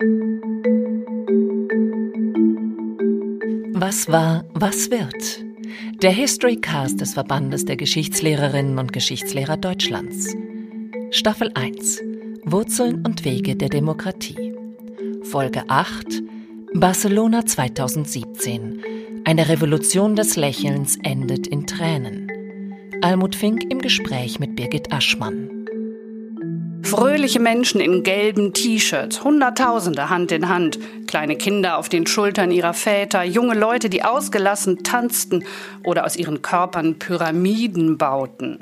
Was war, was wird? Der History Cast des Verbandes der Geschichtslehrerinnen und Geschichtslehrer Deutschlands. Staffel 1 Wurzeln und Wege der Demokratie. Folge 8 Barcelona 2017. Eine Revolution des Lächelns endet in Tränen. Almut Fink im Gespräch mit Birgit Aschmann. Fröhliche Menschen in gelben T-Shirts, Hunderttausende Hand in Hand, kleine Kinder auf den Schultern ihrer Väter, junge Leute, die ausgelassen tanzten oder aus ihren Körpern Pyramiden bauten.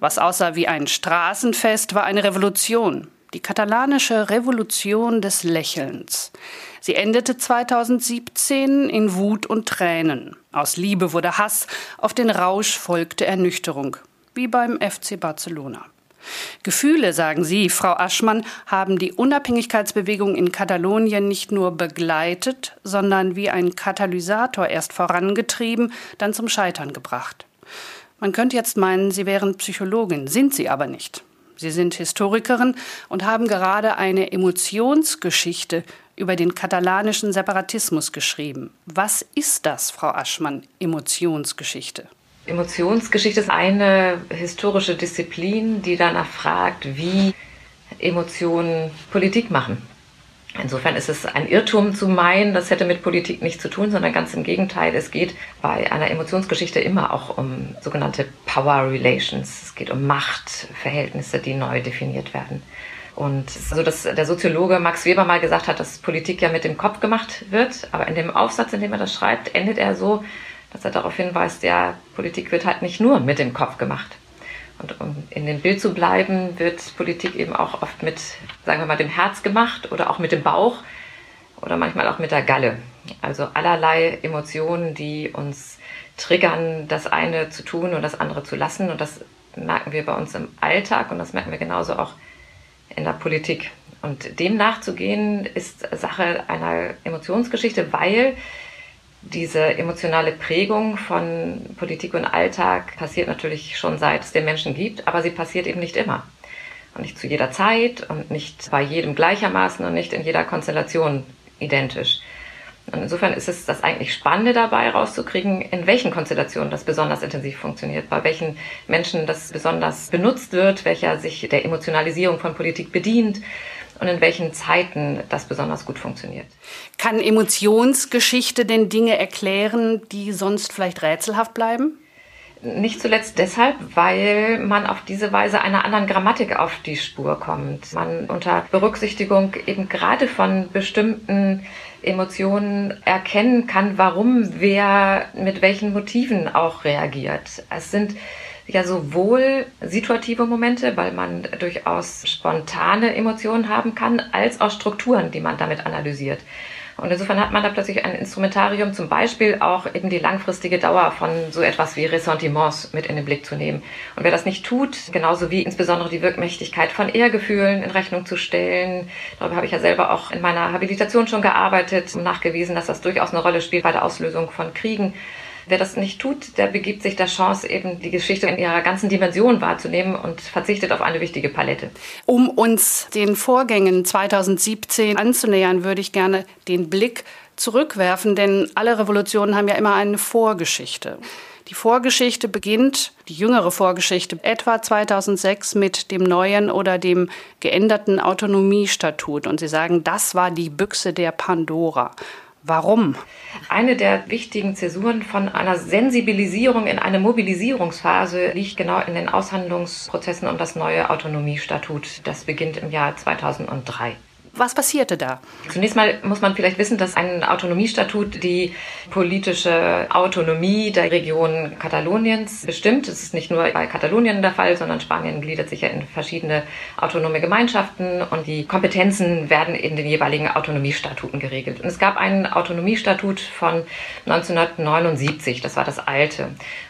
Was aussah wie ein Straßenfest, war eine Revolution. Die katalanische Revolution des Lächelns. Sie endete 2017 in Wut und Tränen. Aus Liebe wurde Hass, auf den Rausch folgte Ernüchterung, wie beim FC Barcelona. Gefühle, sagen Sie, Frau Aschmann, haben die Unabhängigkeitsbewegung in Katalonien nicht nur begleitet, sondern wie ein Katalysator erst vorangetrieben, dann zum Scheitern gebracht. Man könnte jetzt meinen, Sie wären Psychologin, sind Sie aber nicht. Sie sind Historikerin und haben gerade eine Emotionsgeschichte über den katalanischen Separatismus geschrieben. Was ist das, Frau Aschmann, Emotionsgeschichte? Emotionsgeschichte ist eine historische Disziplin, die danach fragt, wie Emotionen Politik machen. Insofern ist es ein Irrtum zu meinen, das hätte mit Politik nichts zu tun, sondern ganz im Gegenteil. Es geht bei einer Emotionsgeschichte immer auch um sogenannte Power Relations. Es geht um Machtverhältnisse, die neu definiert werden. Und so, dass der Soziologe Max Weber mal gesagt hat, dass Politik ja mit dem Kopf gemacht wird. Aber in dem Aufsatz, in dem er das schreibt, endet er so, dass er darauf hinweist, ja, Politik wird halt nicht nur mit dem Kopf gemacht. Und um in dem Bild zu bleiben, wird Politik eben auch oft mit, sagen wir mal, dem Herz gemacht oder auch mit dem Bauch oder manchmal auch mit der Galle. Also allerlei Emotionen, die uns triggern, das eine zu tun und das andere zu lassen. Und das merken wir bei uns im Alltag und das merken wir genauso auch in der Politik. Und dem nachzugehen ist Sache einer Emotionsgeschichte, weil diese emotionale Prägung von Politik und Alltag passiert natürlich schon seit es den Menschen gibt, aber sie passiert eben nicht immer. Und nicht zu jeder Zeit und nicht bei jedem gleichermaßen und nicht in jeder Konstellation identisch. Und insofern ist es das eigentlich Spannende dabei, rauszukriegen, in welchen Konstellationen das besonders intensiv funktioniert, bei welchen Menschen das besonders benutzt wird, welcher sich der Emotionalisierung von Politik bedient und in welchen Zeiten das besonders gut funktioniert. Kann Emotionsgeschichte denn Dinge erklären, die sonst vielleicht rätselhaft bleiben? Nicht zuletzt deshalb, weil man auf diese Weise einer anderen Grammatik auf die Spur kommt. Man unter Berücksichtigung eben gerade von bestimmten Emotionen erkennen kann, warum wer mit welchen Motiven auch reagiert. Es sind ja sowohl situative Momente, weil man durchaus spontane Emotionen haben kann, als auch Strukturen, die man damit analysiert. Und insofern hat man da plötzlich ein Instrumentarium, zum Beispiel auch eben die langfristige Dauer von so etwas wie Ressentiments mit in den Blick zu nehmen. Und wer das nicht tut, genauso wie insbesondere die Wirkmächtigkeit von Ehrgefühlen in Rechnung zu stellen, darüber habe ich ja selber auch in meiner Habilitation schon gearbeitet und nachgewiesen, dass das durchaus eine Rolle spielt bei der Auslösung von Kriegen Wer das nicht tut, der begibt sich der Chance, eben die Geschichte in ihrer ganzen Dimension wahrzunehmen und verzichtet auf eine wichtige Palette. Um uns den Vorgängen 2017 anzunähern, würde ich gerne den Blick zurückwerfen, denn alle Revolutionen haben ja immer eine Vorgeschichte. Die Vorgeschichte beginnt, die jüngere Vorgeschichte, etwa 2006 mit dem neuen oder dem geänderten Autonomiestatut. Und Sie sagen, das war die Büchse der Pandora. Warum? Eine der wichtigen Zäsuren von einer Sensibilisierung in eine Mobilisierungsphase liegt genau in den Aushandlungsprozessen um das neue Autonomiestatut. Das beginnt im Jahr 2003. Was passierte da? Zunächst mal muss man vielleicht wissen, dass ein Autonomiestatut die politische Autonomie der Region Kataloniens bestimmt. Das ist nicht nur bei Katalonien der Fall, sondern Spanien gliedert sich ja in verschiedene autonome Gemeinschaften und die Kompetenzen werden in den jeweiligen Autonomiestatuten geregelt. Und es gab einen Autonomiestatut von 1979, das war das alte.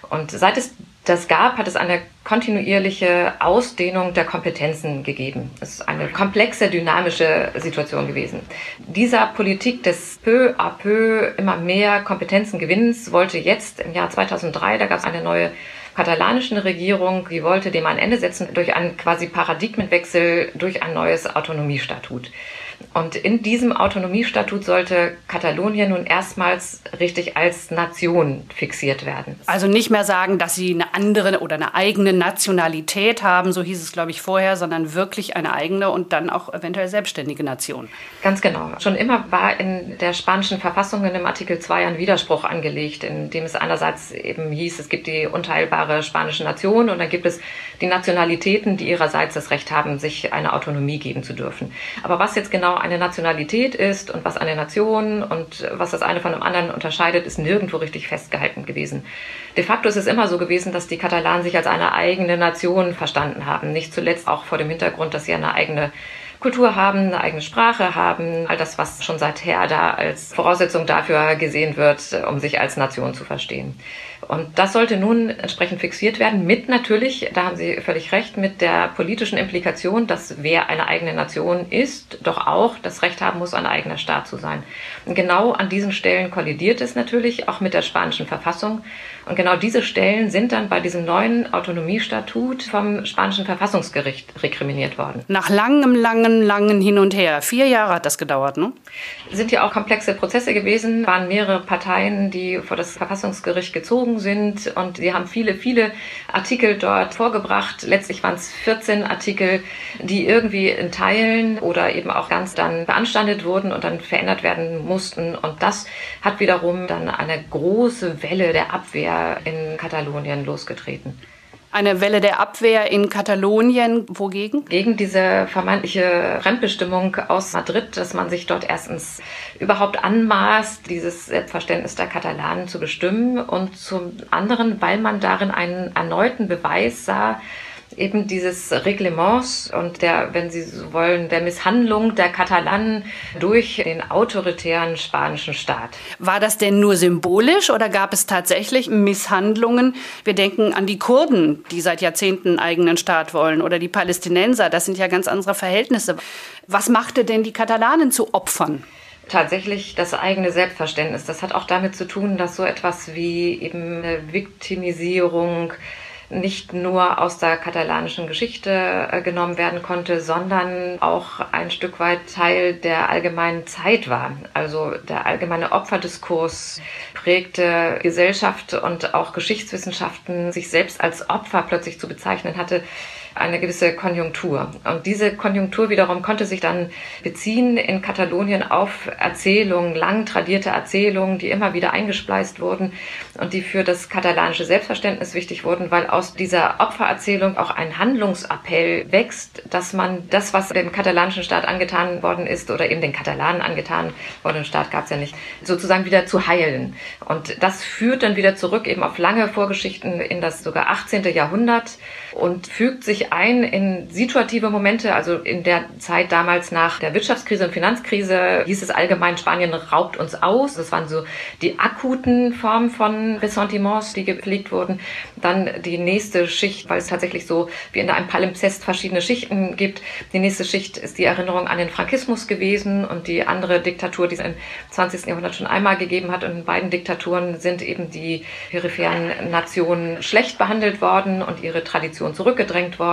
Und seit es das gab, hat es eine kontinuierliche Ausdehnung der Kompetenzen gegeben. Es ist eine komplexe, dynamische Situation gewesen. Dieser Politik des peu à peu immer mehr Kompetenzen gewinnens wollte jetzt im Jahr 2003, da gab es eine neue katalanische Regierung, die wollte dem ein Ende setzen durch einen quasi Paradigmenwechsel, durch ein neues Autonomiestatut. Und in diesem Autonomiestatut sollte Katalonien nun erstmals richtig als Nation fixiert werden. Also nicht mehr sagen, dass sie eine andere oder eine eigene Nationalität haben, so hieß es, glaube ich, vorher, sondern wirklich eine eigene und dann auch eventuell selbstständige Nation. Ganz genau. Schon immer war in der spanischen Verfassung in dem Artikel 2 ein Widerspruch angelegt, in dem es einerseits eben hieß, es gibt die unteilbare spanische Nation und dann gibt es die Nationalitäten, die ihrerseits das Recht haben, sich eine Autonomie geben zu dürfen. Aber was jetzt genau eine Nationalität ist und was eine Nation und was das eine von dem anderen unterscheidet, ist nirgendwo richtig festgehalten gewesen. De facto ist es immer so gewesen, dass die Katalanen sich als eine eigene Nation verstanden haben. Nicht zuletzt auch vor dem Hintergrund, dass sie eine eigene Kultur haben, eine eigene Sprache haben, all das, was schon seither da als Voraussetzung dafür gesehen wird, um sich als Nation zu verstehen. Und das sollte nun entsprechend fixiert werden, mit natürlich, da haben Sie völlig recht, mit der politischen Implikation, dass wer eine eigene Nation ist, doch auch das Recht haben muss, ein eigener Staat zu sein. Und genau an diesen Stellen kollidiert es natürlich auch mit der spanischen Verfassung. Und genau diese Stellen sind dann bei diesem neuen Autonomiestatut vom spanischen Verfassungsgericht rekriminiert worden. Nach langem, langen, langen Hin und Her. Vier Jahre hat das gedauert, ne? Sind ja auch komplexe Prozesse gewesen, waren mehrere Parteien, die vor das Verfassungsgericht gezogen sind und sie haben viele, viele Artikel dort vorgebracht. Letztlich waren es 14 Artikel, die irgendwie in Teilen oder eben auch ganz dann beanstandet wurden und dann verändert werden mussten. Und das hat wiederum dann eine große Welle der Abwehr in Katalonien losgetreten. Eine Welle der Abwehr in Katalonien. Wogegen? Gegen diese vermeintliche Fremdbestimmung aus Madrid, dass man sich dort erstens überhaupt anmaßt, dieses Selbstverständnis der Katalanen zu bestimmen und zum anderen, weil man darin einen erneuten Beweis sah, eben dieses Reglements und der, wenn Sie so wollen, der Misshandlung der Katalanen durch den autoritären spanischen Staat. War das denn nur symbolisch oder gab es tatsächlich Misshandlungen? Wir denken an die Kurden, die seit Jahrzehnten einen eigenen Staat wollen, oder die Palästinenser. Das sind ja ganz andere Verhältnisse. Was machte denn die Katalanen zu Opfern? tatsächlich das eigene Selbstverständnis. Das hat auch damit zu tun, dass so etwas wie eben Viktimisierung, nicht nur aus der katalanischen Geschichte äh, genommen werden konnte, sondern auch ein Stück weit Teil der allgemeinen Zeit war. Also der allgemeine Opferdiskurs prägte Gesellschaft und auch Geschichtswissenschaften, sich selbst als Opfer plötzlich zu bezeichnen hatte, eine gewisse Konjunktur. Und diese Konjunktur wiederum konnte sich dann beziehen in Katalonien auf Erzählungen, lang tradierte Erzählungen, die immer wieder eingespleist wurden und die für das katalanische Selbstverständnis wichtig wurden, weil aus dieser Opfererzählung auch ein Handlungsappell wächst, dass man das, was dem katalanischen Staat angetan worden ist oder eben den Katalanen angetan worden, Staat gab es ja nicht, sozusagen wieder zu heilen. Und das führt dann wieder zurück eben auf lange Vorgeschichten in das sogar 18. Jahrhundert und fügt sich ein in situative Momente. Also in der Zeit damals nach der Wirtschaftskrise und Finanzkrise hieß es allgemein, Spanien raubt uns aus. Das waren so die akuten Formen von Ressentiments, die gepflegt wurden. Dann die nächste Schicht, weil es tatsächlich so wie in einem Palimpsest verschiedene Schichten gibt. Die nächste Schicht ist die Erinnerung an den Frankismus gewesen und die andere Diktatur, die es im 20. Jahrhundert schon einmal gegeben hat. Und in beiden Diktaturen sind eben die peripheren Nationen schlecht behandelt worden und ihre Tradition zurückgedrängt worden,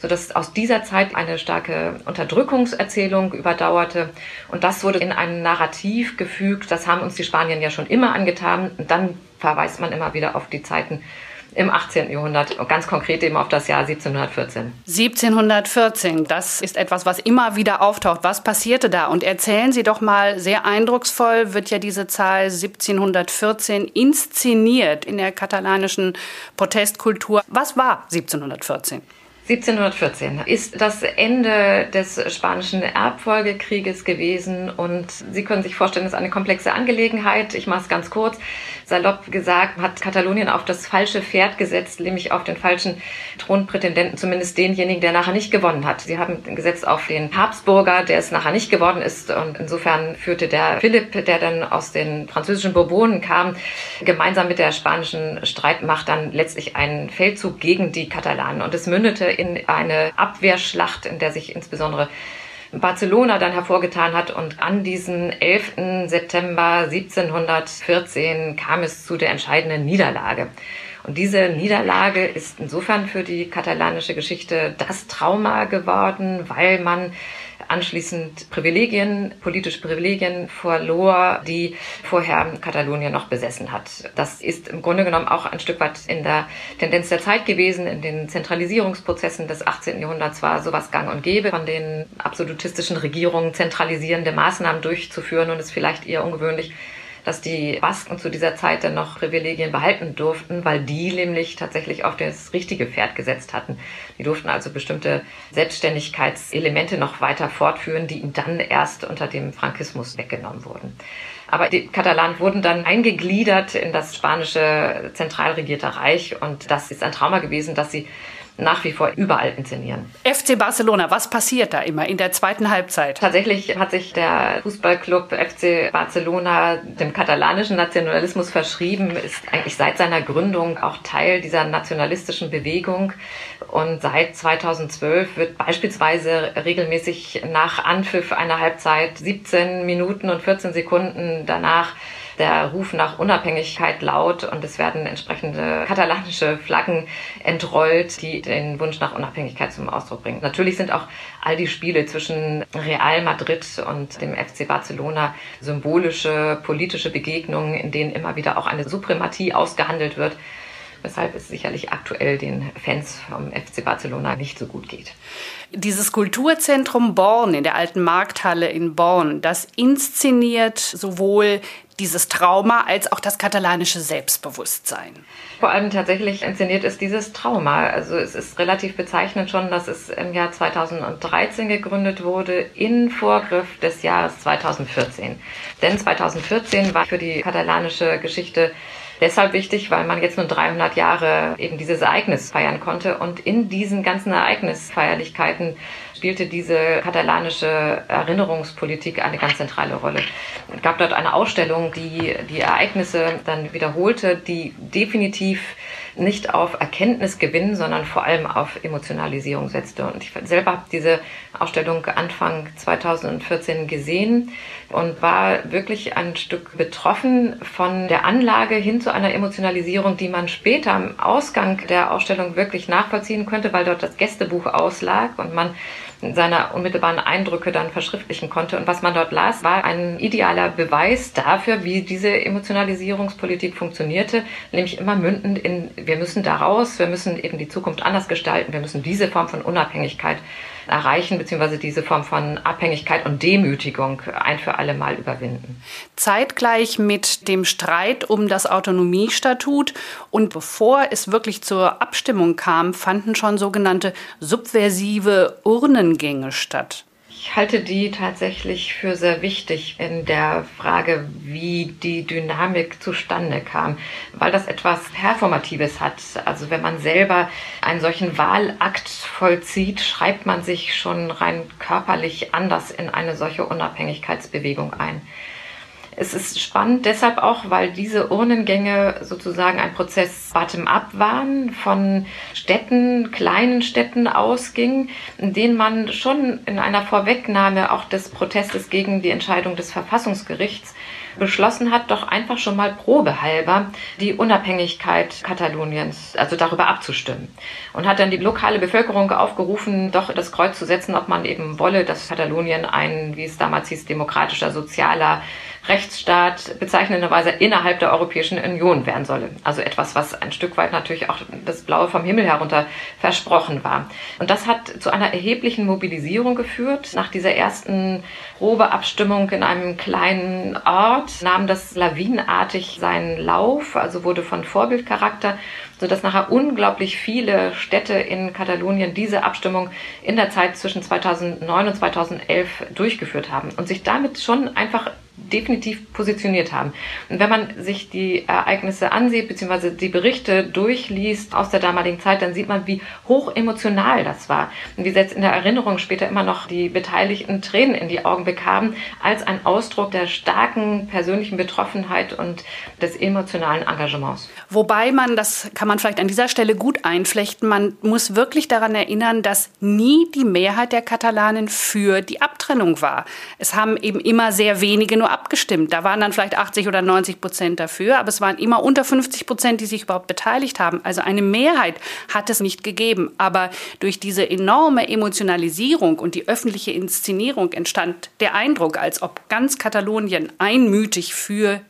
sodass aus dieser Zeit eine starke Unterdrückungserzählung überdauerte. Und das wurde in ein Narrativ gefügt, das haben uns die Spanier ja schon immer angetan. Und dann verweist man immer wieder auf die Zeiten im 18. Jahrhundert und ganz konkret eben auf das Jahr 1714. 1714, das ist etwas, was immer wieder auftaucht. Was passierte da? Und erzählen Sie doch mal, sehr eindrucksvoll wird ja diese Zahl 1714 inszeniert in der katalanischen Protestkultur. Was war 1714? 1714 ist das Ende des spanischen Erbfolgekrieges gewesen und Sie können sich vorstellen, es ist eine komplexe Angelegenheit. Ich mache es ganz kurz. Salopp gesagt, hat Katalonien auf das falsche Pferd gesetzt, nämlich auf den falschen Thronprätendenten, zumindest denjenigen, der nachher nicht gewonnen hat. Sie haben gesetzt auf den Habsburger, der es nachher nicht geworden ist und insofern führte der Philipp, der dann aus den französischen Bourbonen kam, gemeinsam mit der spanischen Streitmacht dann letztlich einen Feldzug gegen die Katalanen und es mündete in eine Abwehrschlacht, in der sich insbesondere Barcelona dann hervorgetan hat. Und an diesem 11. September 1714 kam es zu der entscheidenden Niederlage. Und diese Niederlage ist insofern für die katalanische Geschichte das Trauma geworden, weil man anschließend Privilegien, politische Privilegien verlor, die vorher Katalonien noch besessen hat. Das ist im Grunde genommen auch ein Stück weit in der Tendenz der Zeit gewesen. In den Zentralisierungsprozessen des 18. Jahrhunderts war sowas gang und gäbe, von den absolutistischen Regierungen zentralisierende Maßnahmen durchzuführen und es vielleicht eher ungewöhnlich, dass die Basken zu dieser Zeit dann noch Privilegien behalten durften, weil die nämlich tatsächlich auf das richtige Pferd gesetzt hatten. Die durften also bestimmte Selbstständigkeitselemente noch weiter fortführen, die ihnen dann erst unter dem Frankismus weggenommen wurden. Aber die Katalanen wurden dann eingegliedert in das spanische zentralregierte Reich und das ist ein Trauma gewesen, dass sie nach wie vor überall inszenieren. FC Barcelona, was passiert da immer in der zweiten Halbzeit? Tatsächlich hat sich der Fußballclub FC Barcelona dem katalanischen Nationalismus verschrieben, ist eigentlich seit seiner Gründung auch Teil dieser nationalistischen Bewegung. Und seit 2012 wird beispielsweise regelmäßig nach Anpfiff einer Halbzeit 17 Minuten und 14 Sekunden danach der Ruf nach Unabhängigkeit laut und es werden entsprechende katalanische Flaggen entrollt, die den Wunsch nach Unabhängigkeit zum Ausdruck bringen. Natürlich sind auch all die Spiele zwischen Real Madrid und dem FC Barcelona symbolische politische Begegnungen, in denen immer wieder auch eine Suprematie ausgehandelt wird weshalb es sicherlich aktuell den Fans vom FC Barcelona nicht so gut geht. Dieses Kulturzentrum Born in der alten Markthalle in Born, das inszeniert sowohl dieses Trauma als auch das katalanische Selbstbewusstsein. Vor allem tatsächlich inszeniert ist dieses Trauma. Also es ist relativ bezeichnend schon, dass es im Jahr 2013 gegründet wurde, in Vorgriff des Jahres 2014. Denn 2014 war für die katalanische Geschichte deshalb wichtig, weil man jetzt nur 300 Jahre eben dieses Ereignis feiern konnte. Und in diesen ganzen Ereignisfeierlichkeiten spielte diese katalanische Erinnerungspolitik eine ganz zentrale Rolle. Es gab dort eine Ausstellung, die die Ereignisse dann wiederholte, die definitiv nicht auf Erkenntnisgewinn, sondern vor allem auf Emotionalisierung setzte. Und ich selber habe diese Ausstellung Anfang 2014 gesehen und war wirklich ein Stück betroffen von der Anlage hin zu einer Emotionalisierung, die man später am Ausgang der Ausstellung wirklich nachvollziehen könnte, weil dort das Gästebuch auslag und man seine unmittelbaren Eindrücke dann verschriftlichen konnte. Und was man dort las, war ein idealer Beweis dafür, wie diese Emotionalisierungspolitik funktionierte, nämlich immer mündend in, wir müssen daraus, wir müssen eben die Zukunft anders gestalten, wir müssen diese Form von Unabhängigkeit erreichen, beziehungsweise diese Form von Abhängigkeit und Demütigung ein für alle Mal überwinden. Zeitgleich mit dem Streit um das Autonomiestatut und bevor es wirklich zur Abstimmung kam, fanden schon sogenannte subversive Urnengänge statt. Ich halte die tatsächlich für sehr wichtig in der Frage, wie die Dynamik zustande kam, weil das etwas Performatives hat. Also wenn man selber einen solchen Wahlakt vollzieht, schreibt man sich schon rein körperlich anders in eine solche Unabhängigkeitsbewegung ein. Es ist spannend deshalb auch, weil diese Urnengänge sozusagen ein Prozess bottom-up waren, von Städten, kleinen Städten ausging, in denen man schon in einer Vorwegnahme auch des Protestes gegen die Entscheidung des Verfassungsgerichts beschlossen hat, doch einfach schon mal probehalber die Unabhängigkeit Kataloniens, also darüber abzustimmen. Und hat dann die lokale Bevölkerung aufgerufen, doch das Kreuz zu setzen, ob man eben wolle, dass Katalonien ein, wie es damals hieß, demokratischer, sozialer Rechtsstaat bezeichnenderweise innerhalb der Europäischen Union werden solle. Also etwas, was ein Stück weit natürlich auch das Blaue vom Himmel herunter versprochen war. Und das hat zu einer erheblichen Mobilisierung geführt. Nach dieser ersten Probeabstimmung in einem kleinen Ort nahm das lawinenartig seinen Lauf, also wurde von Vorbildcharakter sodass nachher unglaublich viele Städte in Katalonien diese Abstimmung in der Zeit zwischen 2009 und 2011 durchgeführt haben und sich damit schon einfach definitiv positioniert haben. Und wenn man sich die Ereignisse ansieht, beziehungsweise die Berichte durchliest aus der damaligen Zeit, dann sieht man, wie hoch emotional das war. Und wie jetzt in der Erinnerung später immer noch die Beteiligten Tränen in die Augen bekamen, als ein Ausdruck der starken persönlichen Betroffenheit und des emotionalen Engagements. Wobei man, das kann man vielleicht an dieser Stelle gut einflechten, man muss wirklich daran erinnern, dass nie die Mehrheit der Katalanen für die Abtrennung war. Es haben eben immer sehr wenige nur abgestimmt. Da waren dann vielleicht 80 oder 90 Prozent dafür, aber es waren immer unter 50 Prozent, die sich überhaupt beteiligt haben. Also eine Mehrheit hat es nicht gegeben. Aber durch diese enorme Emotionalisierung und die öffentliche Inszenierung entstand der Eindruck, als ob ganz Katalonien einmütig für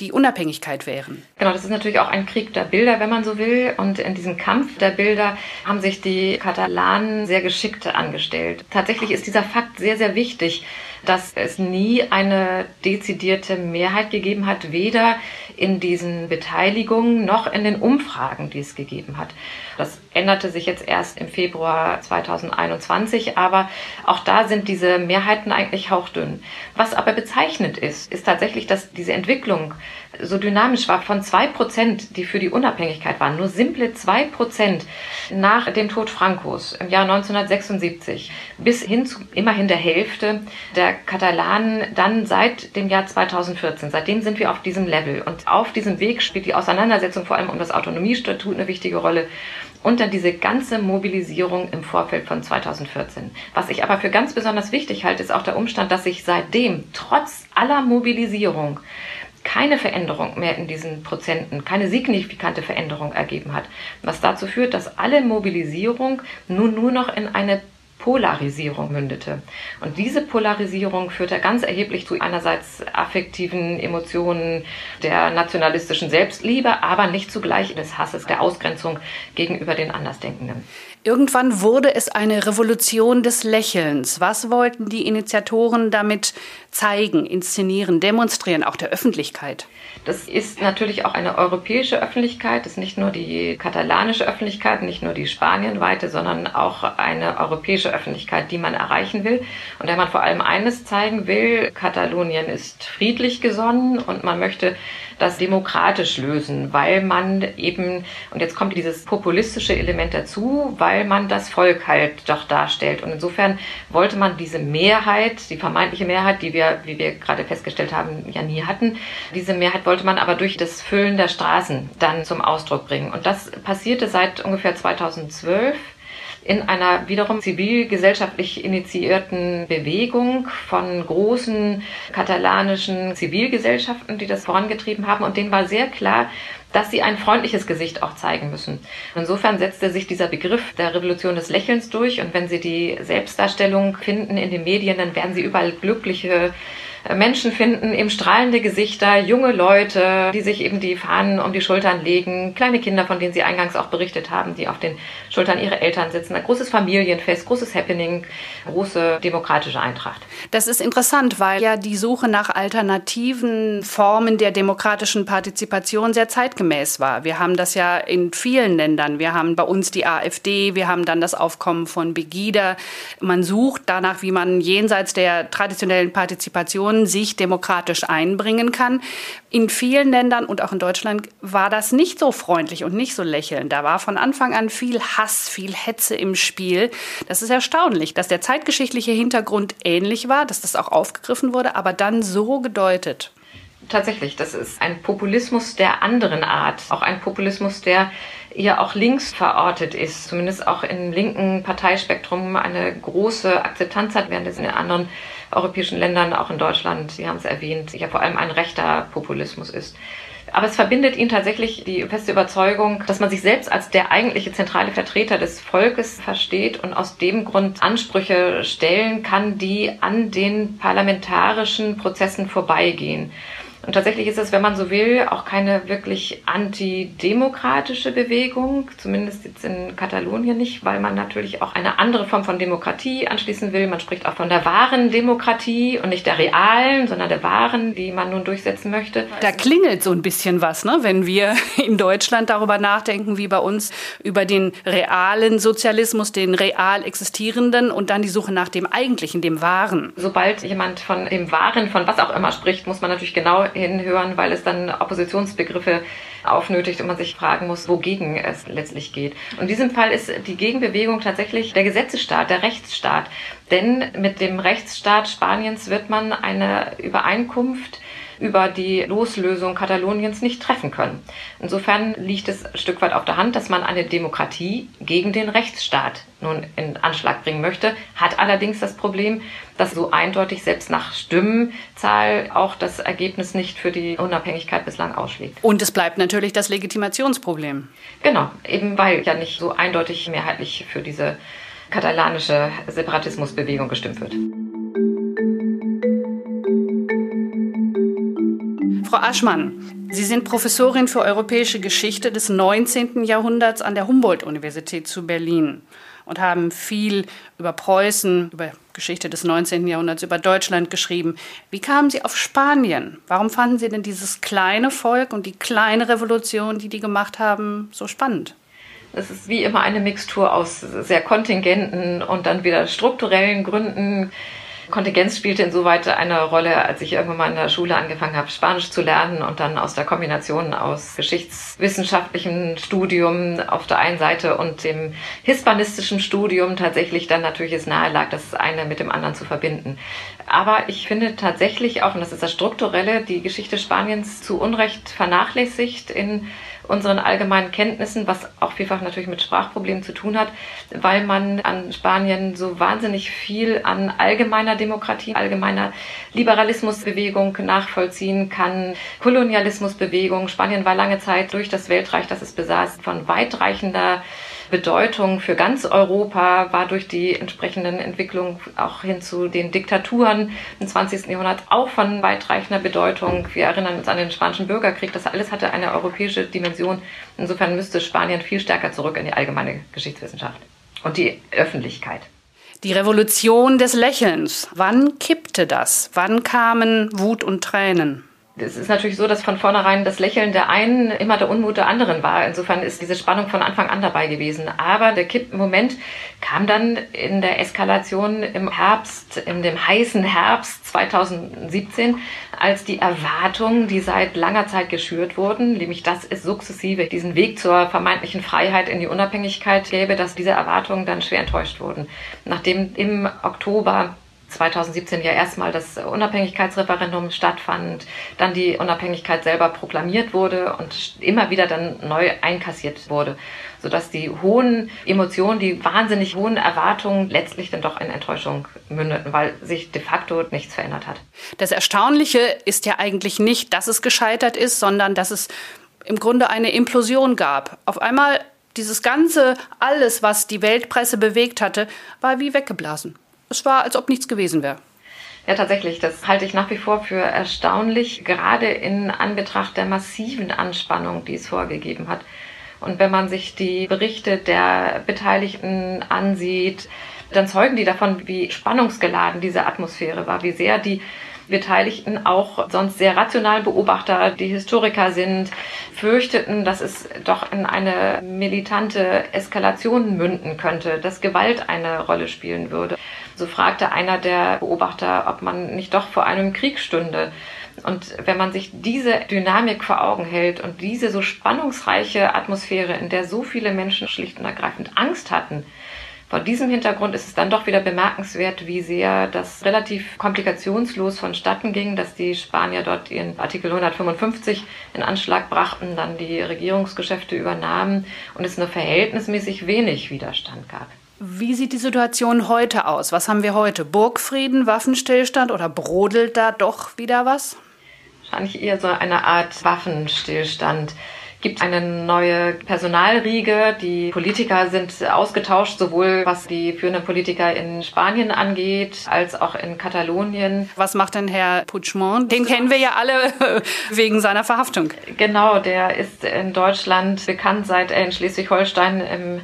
die Unabhängigkeit wären. Genau, das ist natürlich auch ein Krieg der Bilder, wenn man so will. Und in diesem Kampf der Bilder haben sich die Katalanen sehr geschickt angestellt. Tatsächlich ist dieser Fakt sehr, sehr wichtig, dass es nie eine dezidierte Mehrheit gegeben hat, weder in diesen Beteiligungen noch in den Umfragen, die es gegeben hat. Das änderte sich jetzt erst im Februar 2021, aber auch da sind diese Mehrheiten eigentlich hauchdünn. Was aber bezeichnend ist, ist tatsächlich, dass diese Entwicklung so dynamisch war von zwei Prozent, die für die Unabhängigkeit waren, nur simple zwei Prozent nach dem Tod Francos im Jahr 1976 bis hin zu immerhin der Hälfte der Katalanen dann seit dem Jahr 2014. Seitdem sind wir auf diesem Level und auf diesem Weg spielt die Auseinandersetzung vor allem um das Autonomiestatut eine wichtige Rolle und dann diese ganze Mobilisierung im Vorfeld von 2014. Was ich aber für ganz besonders wichtig halte, ist auch der Umstand, dass sich seitdem trotz aller Mobilisierung keine Veränderung mehr in diesen Prozenten, keine signifikante Veränderung ergeben hat, was dazu führt, dass alle Mobilisierung nun nur noch in eine Polarisierung mündete. Und diese Polarisierung führte ganz erheblich zu einerseits affektiven Emotionen der nationalistischen Selbstliebe, aber nicht zugleich des Hasses, der Ausgrenzung gegenüber den Andersdenkenden. Irgendwann wurde es eine Revolution des Lächelns. Was wollten die Initiatoren damit zeigen, inszenieren, demonstrieren, auch der Öffentlichkeit? Das ist natürlich auch eine europäische Öffentlichkeit, das ist nicht nur die katalanische Öffentlichkeit, nicht nur die spanienweite, sondern auch eine europäische Öffentlichkeit, die man erreichen will und der man vor allem eines zeigen will, Katalonien ist friedlich gesonnen und man möchte das demokratisch lösen, weil man eben, und jetzt kommt dieses populistische Element dazu, weil man das Volk halt doch darstellt. Und insofern wollte man diese Mehrheit, die vermeintliche Mehrheit, die wir, wie wir gerade festgestellt haben, ja nie hatten, diese Mehrheit wollte man aber durch das Füllen der Straßen dann zum Ausdruck bringen. Und das passierte seit ungefähr 2012 in einer wiederum zivilgesellschaftlich initiierten Bewegung von großen katalanischen Zivilgesellschaften, die das vorangetrieben haben. Und denen war sehr klar, dass sie ein freundliches Gesicht auch zeigen müssen. Insofern setzte sich dieser Begriff der Revolution des Lächelns durch. Und wenn Sie die Selbstdarstellung finden in den Medien, dann werden Sie überall glückliche Menschen finden, eben strahlende Gesichter, junge Leute, die sich eben die Fahnen um die Schultern legen, kleine Kinder, von denen Sie eingangs auch berichtet haben, die auf den Schultern ihrer Eltern sitzen. Ein großes Familienfest, großes Happening, große demokratische Eintracht. Das ist interessant, weil ja die Suche nach alternativen Formen der demokratischen Partizipation sehr zeitgemäß war. Wir haben das ja in vielen Ländern. Wir haben bei uns die AfD, wir haben dann das Aufkommen von Begida. Man sucht danach, wie man jenseits der traditionellen Partizipation Region sich demokratisch einbringen kann. In vielen Ländern und auch in Deutschland war das nicht so freundlich und nicht so lächelnd. Da war von Anfang an viel Hass, viel Hetze im Spiel. Das ist erstaunlich, dass der zeitgeschichtliche Hintergrund ähnlich war, dass das auch aufgegriffen wurde, aber dann so gedeutet. Tatsächlich, das ist ein Populismus der anderen Art, auch ein Populismus, der eher auch links verortet ist, zumindest auch im linken Parteispektrum eine große Akzeptanz hat, während es in anderen europäischen Ländern, auch in Deutschland, Sie haben es erwähnt, ja vor allem ein rechter Populismus ist. Aber es verbindet ihn tatsächlich die feste Überzeugung, dass man sich selbst als der eigentliche zentrale Vertreter des Volkes versteht und aus dem Grund Ansprüche stellen kann, die an den parlamentarischen Prozessen vorbeigehen. Und tatsächlich ist es, wenn man so will, auch keine wirklich antidemokratische Bewegung, zumindest jetzt in Katalonien nicht, weil man natürlich auch eine andere Form von Demokratie anschließen will. Man spricht auch von der wahren Demokratie und nicht der realen, sondern der wahren, die man nun durchsetzen möchte. Da klingelt so ein bisschen was, ne? wenn wir in Deutschland darüber nachdenken, wie bei uns über den realen Sozialismus, den real existierenden und dann die Suche nach dem eigentlichen, dem wahren. Sobald jemand von dem wahren, von was auch immer spricht, muss man natürlich genau hinhören, weil es dann Oppositionsbegriffe aufnötigt und man sich fragen muss, wogegen es letztlich geht. Und in diesem Fall ist die Gegenbewegung tatsächlich der Gesetzesstaat, der Rechtsstaat. Denn mit dem Rechtsstaat Spaniens wird man eine Übereinkunft über die Loslösung Kataloniens nicht treffen können. Insofern liegt es ein Stück weit auf der Hand, dass man eine Demokratie gegen den Rechtsstaat nun in Anschlag bringen möchte, hat allerdings das Problem, dass so eindeutig selbst nach Stimmenzahl auch das Ergebnis nicht für die Unabhängigkeit bislang ausschlägt. Und es bleibt natürlich das Legitimationsproblem. Genau, eben weil ja nicht so eindeutig mehrheitlich für diese katalanische Separatismusbewegung gestimmt wird. Frau Aschmann, Sie sind Professorin für europäische Geschichte des 19. Jahrhunderts an der Humboldt-Universität zu Berlin und haben viel über Preußen, über Geschichte des 19. Jahrhunderts, über Deutschland geschrieben. Wie kamen Sie auf Spanien? Warum fanden Sie denn dieses kleine Volk und die kleine Revolution, die die gemacht haben, so spannend? Es ist wie immer eine Mixtur aus sehr kontingenten und dann wieder strukturellen Gründen. Kontingenz spielte insoweit eine Rolle, als ich irgendwann mal in der Schule angefangen habe, Spanisch zu lernen und dann aus der Kombination aus geschichtswissenschaftlichem Studium auf der einen Seite und dem hispanistischen Studium tatsächlich dann natürlich es nahe lag, das eine mit dem anderen zu verbinden. Aber ich finde tatsächlich auch, und das ist das Strukturelle, die Geschichte Spaniens zu Unrecht vernachlässigt in unseren allgemeinen Kenntnissen, was auch vielfach natürlich mit Sprachproblemen zu tun hat, weil man an Spanien so wahnsinnig viel an allgemeiner Demokratie, allgemeiner Liberalismusbewegung nachvollziehen kann, Kolonialismusbewegung. Spanien war lange Zeit durch das Weltreich, das es besaß, von weitreichender Bedeutung für ganz Europa war durch die entsprechenden Entwicklungen auch hin zu den Diktaturen im 20. Jahrhundert auch von weitreichender Bedeutung. Wir erinnern uns an den Spanischen Bürgerkrieg. Das alles hatte eine europäische Dimension. Insofern müsste Spanien viel stärker zurück in die allgemeine Geschichtswissenschaft und die Öffentlichkeit. Die Revolution des Lächelns. Wann kippte das? Wann kamen Wut und Tränen? Es ist natürlich so, dass von vornherein das Lächeln der einen immer der Unmut der anderen war. Insofern ist diese Spannung von Anfang an dabei gewesen. Aber der Kippmoment kam dann in der Eskalation im Herbst, in dem heißen Herbst 2017, als die Erwartungen, die seit langer Zeit geschürt wurden, nämlich dass es sukzessive diesen Weg zur vermeintlichen Freiheit in die Unabhängigkeit gäbe, dass diese Erwartungen dann schwer enttäuscht wurden. Nachdem im Oktober 2017 ja erstmal das Unabhängigkeitsreferendum stattfand, dann die Unabhängigkeit selber proklamiert wurde und immer wieder dann neu einkassiert wurde, sodass die hohen Emotionen, die wahnsinnig hohen Erwartungen letztlich dann doch in Enttäuschung mündeten, weil sich de facto nichts verändert hat. Das Erstaunliche ist ja eigentlich nicht, dass es gescheitert ist, sondern dass es im Grunde eine Implosion gab. Auf einmal dieses ganze, alles, was die Weltpresse bewegt hatte, war wie weggeblasen es war, als ob nichts gewesen wäre. Ja, tatsächlich. Das halte ich nach wie vor für erstaunlich, gerade in Anbetracht der massiven Anspannung, die es vorgegeben hat. Und wenn man sich die Berichte der Beteiligten ansieht, dann zeugen die davon, wie spannungsgeladen diese Atmosphäre war, wie sehr die Beteiligten auch sonst sehr rational Beobachter, die Historiker sind, fürchteten, dass es doch in eine militante Eskalation münden könnte, dass Gewalt eine Rolle spielen würde. So fragte einer der Beobachter, ob man nicht doch vor einem Krieg stünde. Und wenn man sich diese Dynamik vor Augen hält und diese so spannungsreiche Atmosphäre, in der so viele Menschen schlicht und ergreifend Angst hatten, vor diesem Hintergrund ist es dann doch wieder bemerkenswert, wie sehr das relativ komplikationslos vonstatten ging, dass die Spanier dort ihren Artikel 155 in Anschlag brachten, dann die Regierungsgeschäfte übernahmen und es nur verhältnismäßig wenig Widerstand gab. Wie sieht die Situation heute aus? Was haben wir heute? Burgfrieden, Waffenstillstand oder brodelt da doch wieder was? Wahrscheinlich eher so eine Art Waffenstillstand gibt eine neue Personalriege. Die Politiker sind ausgetauscht, sowohl was die führenden Politiker in Spanien angeht, als auch in Katalonien. Was macht denn Herr Puigdemont? Den kennen wir ja alle wegen seiner Verhaftung. Genau, der ist in Deutschland bekannt, seit er in Schleswig-Holstein im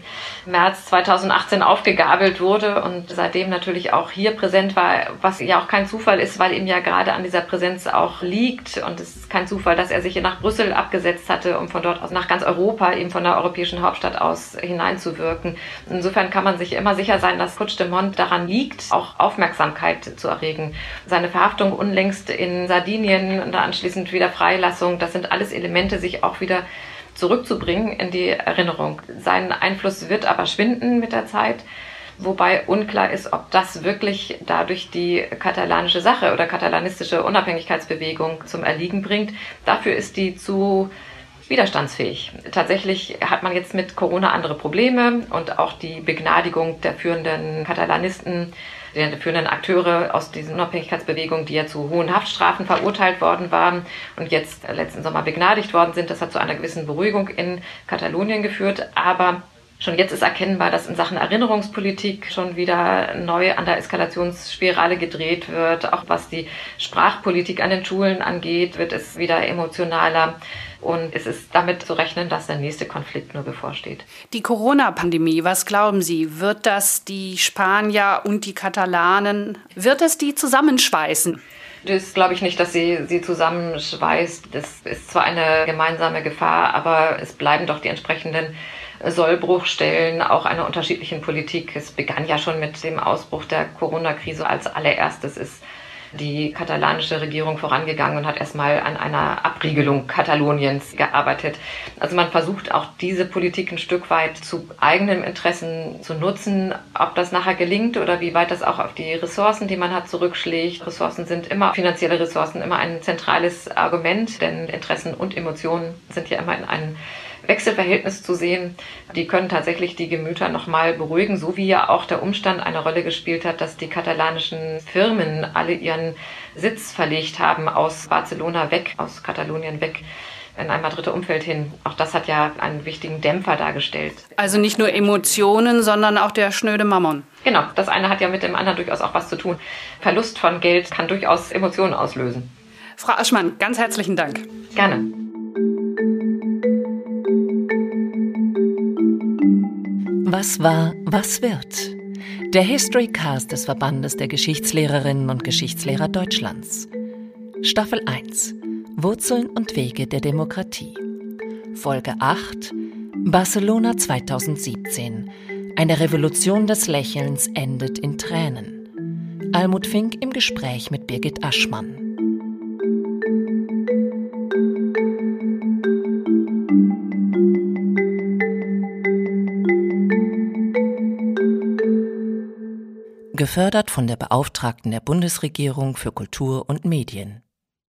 März 2018 aufgegabelt wurde und seitdem natürlich auch hier präsent war, was ja auch kein Zufall ist, weil ihm ja gerade an dieser Präsenz auch liegt. Und es kein Zufall, dass er sich hier nach Brüssel abgesetzt hatte, um von dort aus nach ganz Europa, eben von der europäischen Hauptstadt aus hineinzuwirken. Insofern kann man sich immer sicher sein, dass Puigdemont daran liegt, auch Aufmerksamkeit zu erregen. Seine Verhaftung unlängst in Sardinien und anschließend wieder Freilassung, das sind alles Elemente, sich auch wieder zurückzubringen in die Erinnerung. Sein Einfluss wird aber schwinden mit der Zeit. Wobei unklar ist, ob das wirklich dadurch die katalanische Sache oder katalanistische Unabhängigkeitsbewegung zum Erliegen bringt. Dafür ist die zu widerstandsfähig. Tatsächlich hat man jetzt mit Corona andere Probleme und auch die Begnadigung der führenden Katalanisten, der führenden Akteure aus diesen Unabhängigkeitsbewegungen, die ja zu hohen Haftstrafen verurteilt worden waren und jetzt letzten Sommer begnadigt worden sind. Das hat zu einer gewissen Beruhigung in Katalonien geführt. Aber Schon jetzt ist erkennbar, dass in Sachen Erinnerungspolitik schon wieder neu an der Eskalationsspirale gedreht wird. Auch was die Sprachpolitik an den Schulen angeht, wird es wieder emotionaler. Und es ist damit zu rechnen, dass der nächste Konflikt nur bevorsteht. Die Corona-Pandemie, was glauben Sie? Wird das die Spanier und die Katalanen, wird es die zusammenschweißen? Das glaube ich nicht, dass sie sie zusammenschweißt. Das ist zwar eine gemeinsame Gefahr, aber es bleiben doch die entsprechenden Sollbruchstellen auch einer unterschiedlichen Politik. Es begann ja schon mit dem Ausbruch der Corona-Krise als allererstes ist die katalanische Regierung vorangegangen und hat erstmal an einer Abriegelung Kataloniens gearbeitet. Also man versucht auch diese Politik ein Stück weit zu eigenen Interessen zu nutzen. Ob das nachher gelingt oder wie weit das auch auf die Ressourcen, die man hat, zurückschlägt. Ressourcen sind immer, finanzielle Ressourcen immer ein zentrales Argument, denn Interessen und Emotionen sind ja immer in einem Wechselverhältnis zu sehen. Die können tatsächlich die Gemüter nochmal beruhigen, so wie ja auch der Umstand eine Rolle gespielt hat, dass die katalanischen Firmen alle ihren Sitz verlegt haben aus Barcelona weg, aus Katalonien weg in ein Madrider Umfeld hin. Auch das hat ja einen wichtigen Dämpfer dargestellt. Also nicht nur Emotionen, sondern auch der schnöde Mammon. Genau, das eine hat ja mit dem anderen durchaus auch was zu tun. Verlust von Geld kann durchaus Emotionen auslösen. Frau Aschmann, ganz herzlichen Dank. Gerne. Was war, was wird? Der History Cast des Verbandes der Geschichtslehrerinnen und Geschichtslehrer Deutschlands. Staffel 1. Wurzeln und Wege der Demokratie. Folge 8. Barcelona 2017. Eine Revolution des Lächelns endet in Tränen. Almut Fink im Gespräch mit Birgit Aschmann. Gefördert von der Beauftragten der Bundesregierung für Kultur und Medien.